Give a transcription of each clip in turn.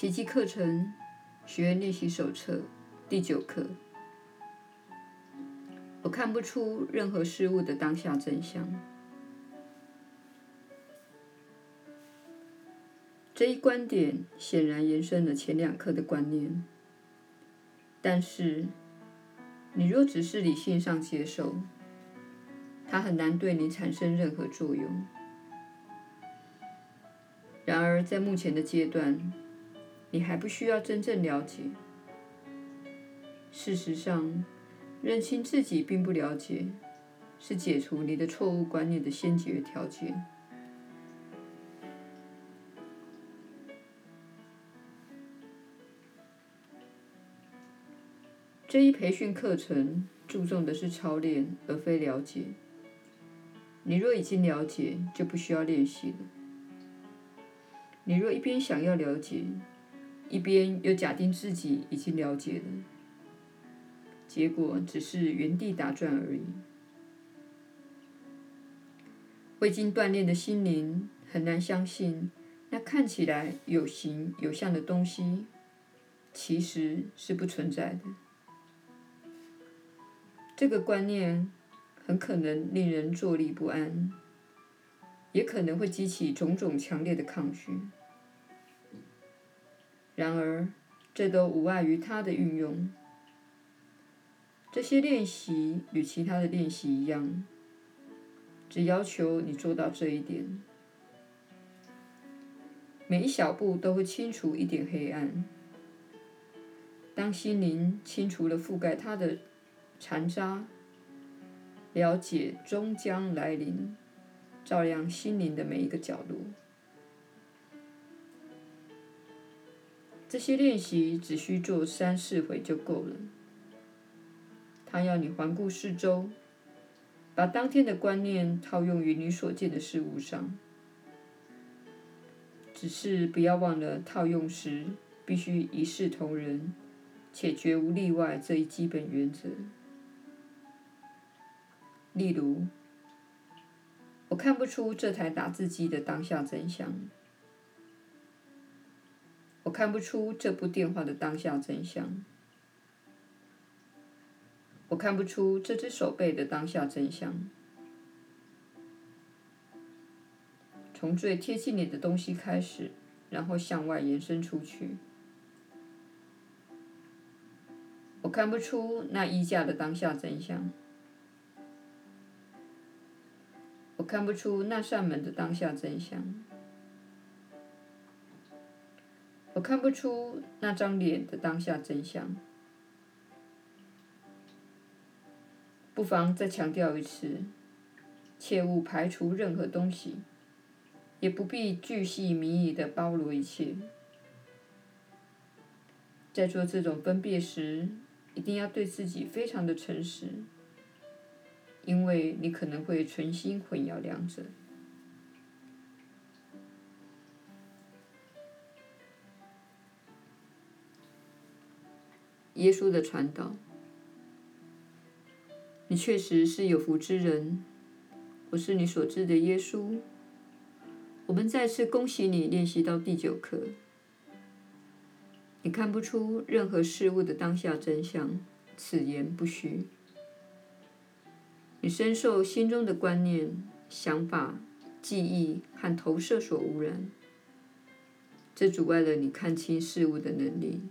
奇迹课程学员练习手册第九课。我看不出任何事物的当下真相。这一观点显然延伸了前两课的观念，但是你若只是理性上接受，它很难对你产生任何作用。然而，在目前的阶段，你还不需要真正了解。事实上，认清自己并不了解，是解除你的错误观念的先决条件。这一培训课程注重的是操练，而非了解。你若已经了解，就不需要练习了。你若一边想要了解，一边又假定自己已经了解了，结果只是原地打转而已。未经锻炼的心灵很难相信，那看起来有形有相的东西，其实是不存在的。这个观念很可能令人坐立不安，也可能会激起种种强烈的抗拒。然而，这都无碍于它的运用。这些练习与其他的练习一样，只要求你做到这一点。每一小步都会清除一点黑暗。当心灵清除了覆盖它的残渣，了解终将来临，照亮心灵的每一个角落。这些练习只需做三四回就够了。他要你环顾四周，把当天的观念套用于你所见的事物上。只是不要忘了套用时必须一视同仁，且绝无例外这一基本原则。例如，我看不出这台打字机的当下真相。我看不出这部电话的当下真相，我看不出这只手背的当下真相。从最贴近你的东西开始，然后向外延伸出去。我看不出那衣架的当下真相，我看不出那扇门的当下真相。我看不出那张脸的当下真相。不妨再强调一次，切勿排除任何东西，也不必巨细靡遗地包罗一切。在做这种分别时，一定要对自己非常的诚实，因为你可能会存心混淆两者。耶稣的传导，你确实是有福之人。我是你所知的耶稣。我们再次恭喜你练习到第九课。你看不出任何事物的当下真相，此言不虚。你深受心中的观念、想法、记忆和投射所污染，这阻碍了你看清事物的能力。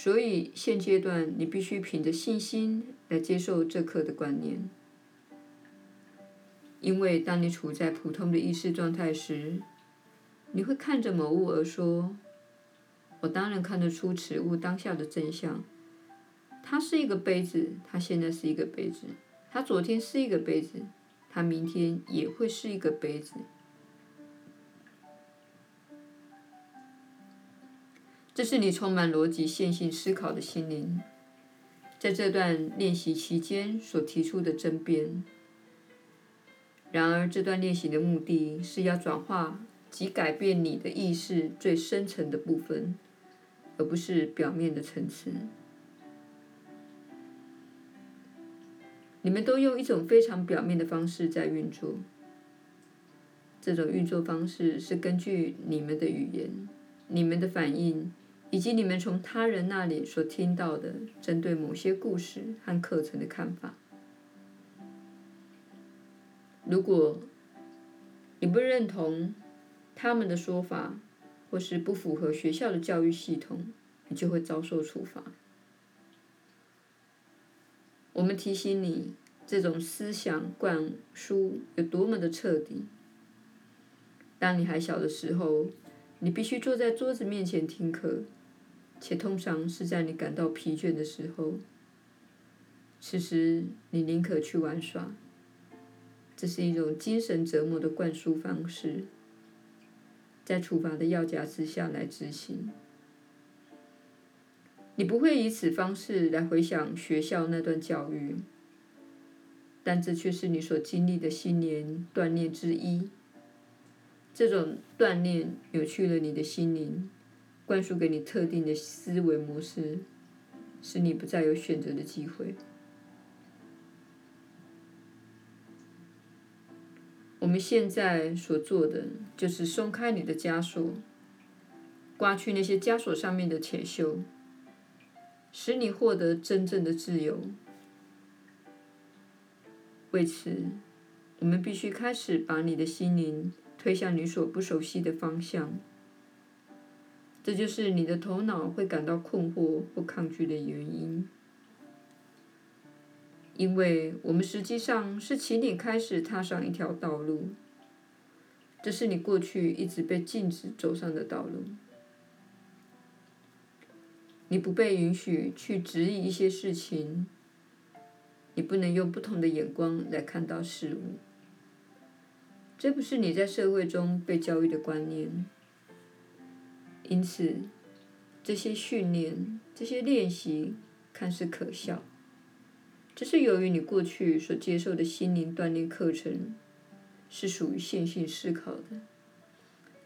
所以，现阶段你必须凭着信心来接受这课的观念，因为当你处在普通的意识状态时，你会看着某物而说：“我当然看得出此物当下的真相。它是一个杯子，它现在是一个杯子，它昨天是一个杯子，它明天也会是一个杯子。”这是你充满逻辑线性思考的心灵，在这段练习期间所提出的争辩。然而，这段练习的目的是要转化及改变你的意识最深层的部分，而不是表面的层次。你们都用一种非常表面的方式在运作，这种运作方式是根据你们的语言。你们的反应，以及你们从他人那里所听到的针对某些故事和课程的看法。如果你不认同他们的说法，或是不符合学校的教育系统，你就会遭受处罚。我们提醒你，这种思想灌输有多么的彻底。当你还小的时候，你必须坐在桌子面前听课，且通常是在你感到疲倦的时候。此时，你宁可去玩耍。这是一种精神折磨的灌输方式，在处罚的要夹之下来执行。你不会以此方式来回想学校那段教育，但这却是你所经历的新年锻炼之一。这种锻炼扭曲了你的心灵，灌输给你特定的思维模式，使你不再有选择的机会。我们现在所做的，就是松开你的枷锁，刮去那些枷锁上面的铁锈。使你获得真正的自由。为此，我们必须开始把你的心灵推向你所不熟悉的方向。这就是你的头脑会感到困惑或抗拒的原因，因为我们实际上是请你开始踏上一条道路，这是你过去一直被禁止走上的道路。你不被允许去质疑一些事情，你不能用不同的眼光来看到事物。这不是你在社会中被教育的观念。因此，这些训练、这些练习看似可笑，这是由于你过去所接受的心灵锻炼课程是属于线性思考的，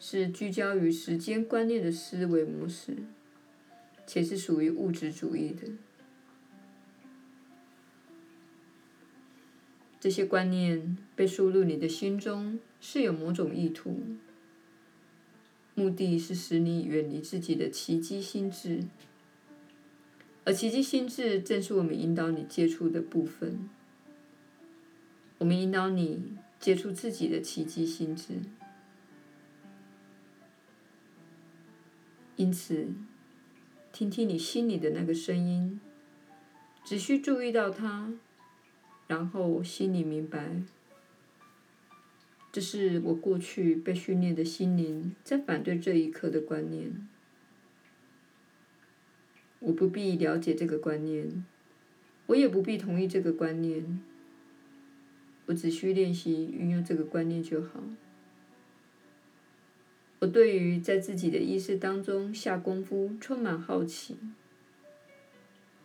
是聚焦于时间观念的思维模式。且是属于物质主义的。这些观念被输入你的心中，是有某种意图，目的是使你远离自己的奇迹心智，而奇迹心智正是我们引导你接触的部分。我们引导你接触自己的奇迹心智，因此。听听你心里的那个声音，只需注意到它，然后心里明白，这是我过去被训练的心灵在反对这一刻的观念。我不必了解这个观念，我也不必同意这个观念，我只需练习运用这个观念就好。我对于在自己的意识当中下功夫充满好奇，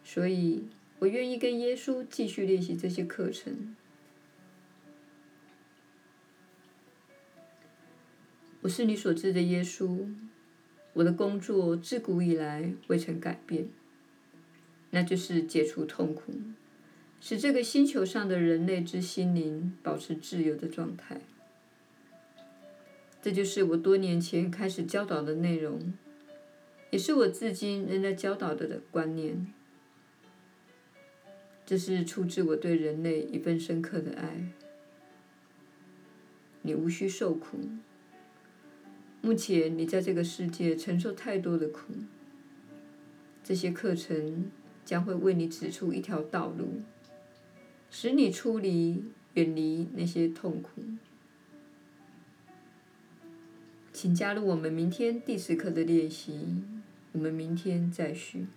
所以我愿意跟耶稣继续练习这些课程。我是你所知的耶稣，我的工作自古以来未曾改变，那就是解除痛苦，使这个星球上的人类之心灵保持自由的状态。这就是我多年前开始教导的内容，也是我至今仍在教导的观念。这是出自我对人类一份深刻的爱。你无需受苦。目前你在这个世界承受太多的苦。这些课程将会为你指出一条道路，使你出离、远离那些痛苦。请加入我们明天第十课的练习。我们明天再续。